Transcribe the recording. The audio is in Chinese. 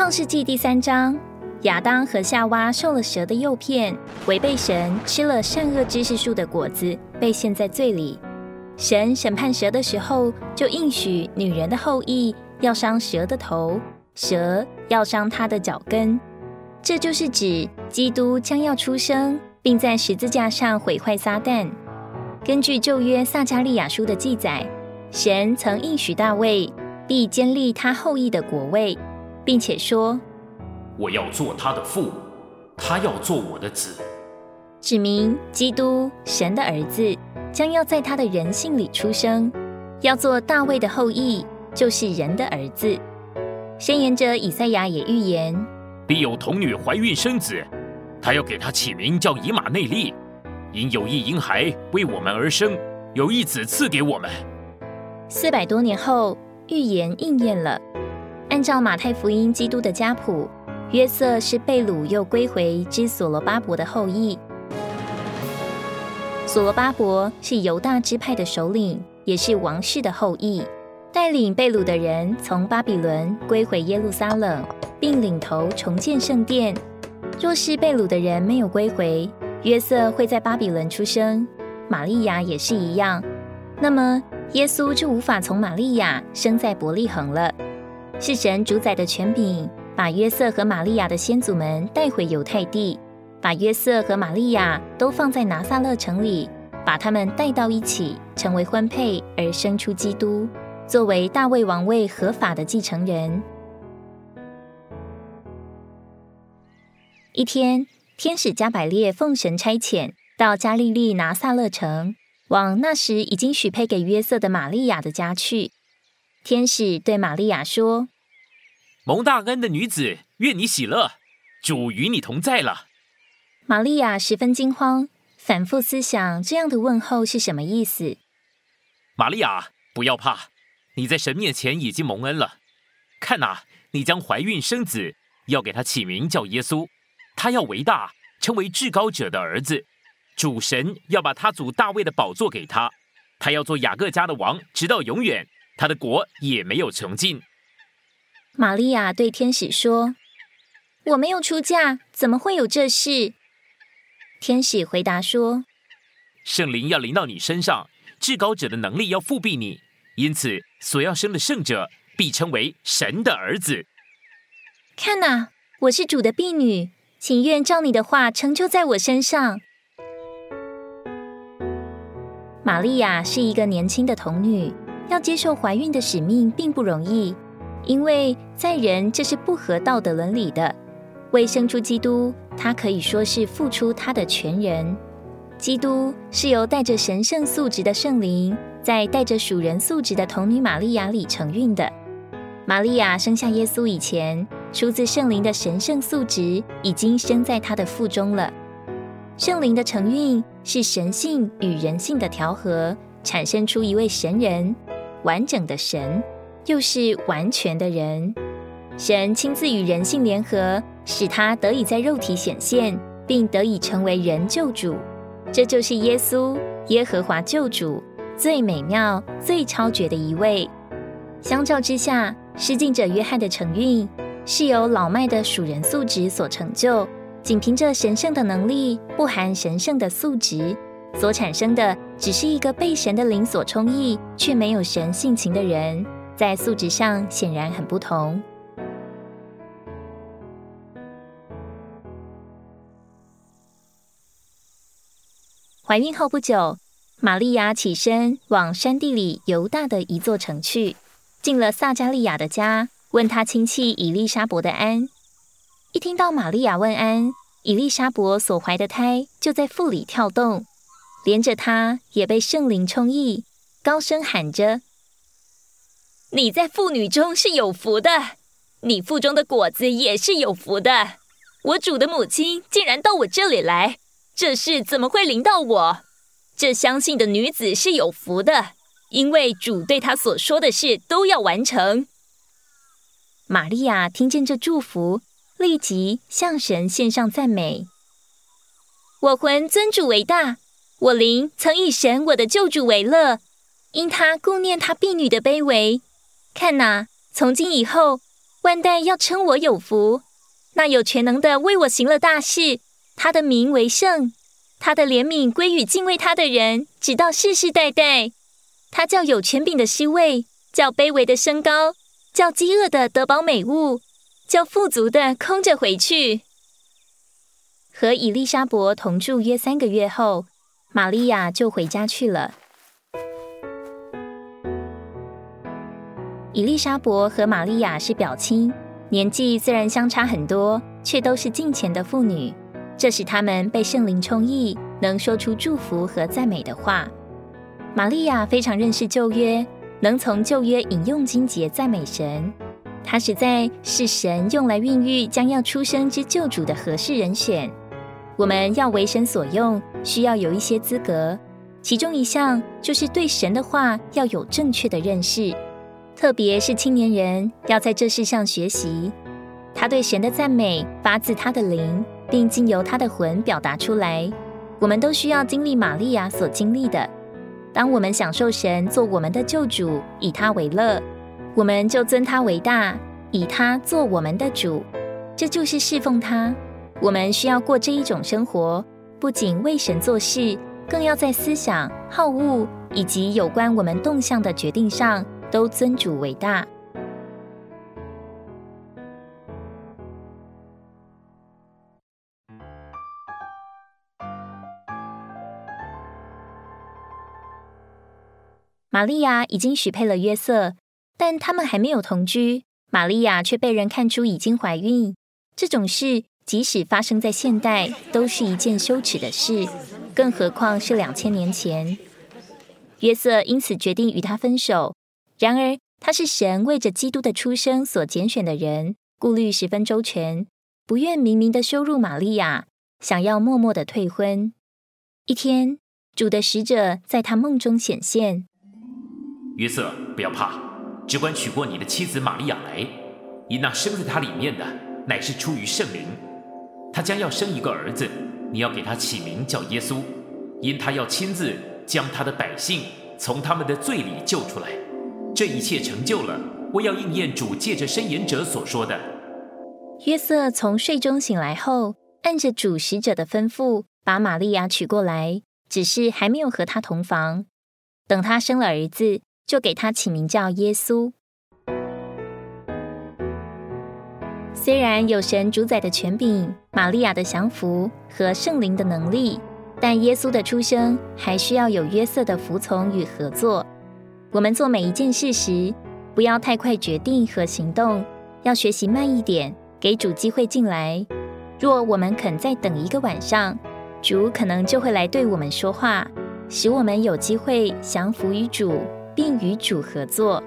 创世纪第三章，亚当和夏娃受了蛇的诱骗，违背神，吃了善恶知识树的果子，被陷在罪里。神审判蛇的时候，就应许女人的后裔要伤蛇的头，蛇要伤他的脚跟。这就是指基督将要出生，并在十字架上毁坏撒旦。根据旧约撒迦利亚书的记载，神曾应许大卫必建立他后裔的国位，并且说：“我要做他的父，他要做我的子。”指明基督神的儿子。将要在他的人性里出生，要做大卫的后裔，就是人的儿子。先言者以赛亚也预言，必有童女怀孕生子，他要给他起名叫以马内利，因有一婴孩为我们而生，有一子赐给我们。四百多年后，预言应验了。按照马太福音基督的家谱，约瑟是被掳又归回之所罗巴伯的后裔。所罗巴伯是犹大支派的首领，也是王室的后裔，带领被掳的人从巴比伦归回耶路撒冷，并领头重建圣殿。若是被掳的人没有归回，约瑟会在巴比伦出生，玛利亚也是一样。那么耶稣就无法从玛利亚生在伯利恒了。是神主宰的权柄，把约瑟和玛利亚的先祖们带回犹太地。把约瑟和玛利亚都放在拿撒勒城里，把他们带到一起，成为婚配，而生出基督，作为大卫王位合法的继承人。一天，天使加百列奉神差遣，到加利利拿撒勒城，往那时已经许配给约瑟的玛利亚的家去。天使对玛利亚说：“蒙大恩的女子，愿你喜乐，主与你同在了。”玛利亚十分惊慌，反复思想这样的问候是什么意思。玛利亚，不要怕，你在神面前已经蒙恩了。看呐，你将怀孕生子，要给他起名叫耶稣。他要为大，成为至高者的儿子。主神要把他祖大卫的宝座给他，他要做雅各家的王，直到永远，他的国也没有穷尽。玛利亚对天使说：“我没有出嫁，怎么会有这事？”天使回答说：“圣灵要临到你身上，至高者的能力要复辟你，因此所要生的圣者必称为神的儿子。看哪，我是主的婢女，请愿照你的话成就在我身上。”玛利亚是一个年轻的童女，要接受怀孕的使命并不容易，因为在人这是不合道德伦理的。为生出基督，他可以说是付出他的全人。基督是由带着神圣素质的圣灵，在带着属人素质的童女玛利亚里承运的。玛利亚生下耶稣以前，出自圣灵的神圣素质已经生在她的腹中了。圣灵的承运是神性与人性的调和，产生出一位神人，完整的神，又是完全的人。神亲自与人性联合。使他得以在肉体显现，并得以成为人救主，这就是耶稣，耶和华救主，最美妙、最超绝的一位。相较之下，施浸者约翰的成运是由老迈的属人素质所成就，仅凭着神圣的能力，不含神圣的素质，所产生的只是一个被神的灵所充溢，却没有神性情的人，在素质上显然很不同。怀孕后不久，玛利亚起身往山地里犹大的一座城去，进了撒加利亚的家，问他亲戚以利沙伯的安。一听到玛利亚问安，以利沙伯所怀的胎就在腹里跳动，连着她也被圣灵充溢，高声喊着：“你在妇女中是有福的，你腹中的果子也是有福的。我主的母亲竟然到我这里来。”这事怎么会临到我？这相信的女子是有福的，因为主对她所说的事都要完成。玛利亚听见这祝福，立即向神献上赞美。我魂尊主为大，我灵曾以神我的救主为乐，因他顾念他婢女的卑微。看呐，从今以后，万代要称我有福。那有全能的为我行了大事，他的名为圣，他的怜悯归于敬畏他的人，直到世世代代。他叫有权柄的失位，叫卑微的升高，叫饥饿的得饱美物，叫富足的空着回去。和以丽莎伯同住约三个月后，玛利亚就回家去了。以丽莎伯和玛利亚是表亲，年纪虽然相差很多，却都是近前的妇女。这使他们被圣灵充溢，能说出祝福和赞美的话。玛利亚非常认识旧约，能从旧约引用经节赞美神。她实在是神用来孕育将要出生之救主的合适人选。我们要为神所用，需要有一些资格，其中一项就是对神的话要有正确的认识。特别是青年人要在这世上学习，他对神的赞美发自他的灵，并经由他的魂表达出来。我们都需要经历玛利亚所经历的。当我们享受神做我们的救主，以他为乐，我们就尊他为大，以他做我们的主，这就是侍奉他。我们需要过这一种生活，不仅为神做事，更要在思想、好恶以及有关我们动向的决定上。都尊主为大。玛利亚已经许配了约瑟，但他们还没有同居。玛利亚却被人看出已经怀孕，这种事即使发生在现代，都是一件羞耻的事，更何况是两千年前。约瑟因此决定与他分手。然而，他是神为着基督的出生所拣选的人，顾虑十分周全，不愿明明的羞辱玛利亚，想要默默的退婚。一天，主的使者在他梦中显现：“约瑟，不要怕，只管娶过你的妻子玛利亚来，因那生在他里面的乃是出于圣灵。他将要生一个儿子，你要给他起名叫耶稣，因他要亲自将他的百姓从他们的罪里救出来。”这一切成就了，我要应验主借着申言者所说的。约瑟从睡中醒来后，按着主使者的吩咐，把玛利亚娶过来，只是还没有和她同房。等他生了儿子，就给他起名叫耶稣。虽然有神主宰的权柄、玛利亚的降服和圣灵的能力，但耶稣的出生还需要有约瑟的服从与合作。我们做每一件事时，不要太快决定和行动，要学习慢一点，给主机会进来。若我们肯再等一个晚上，主可能就会来对我们说话，使我们有机会降服于主，并与主合作。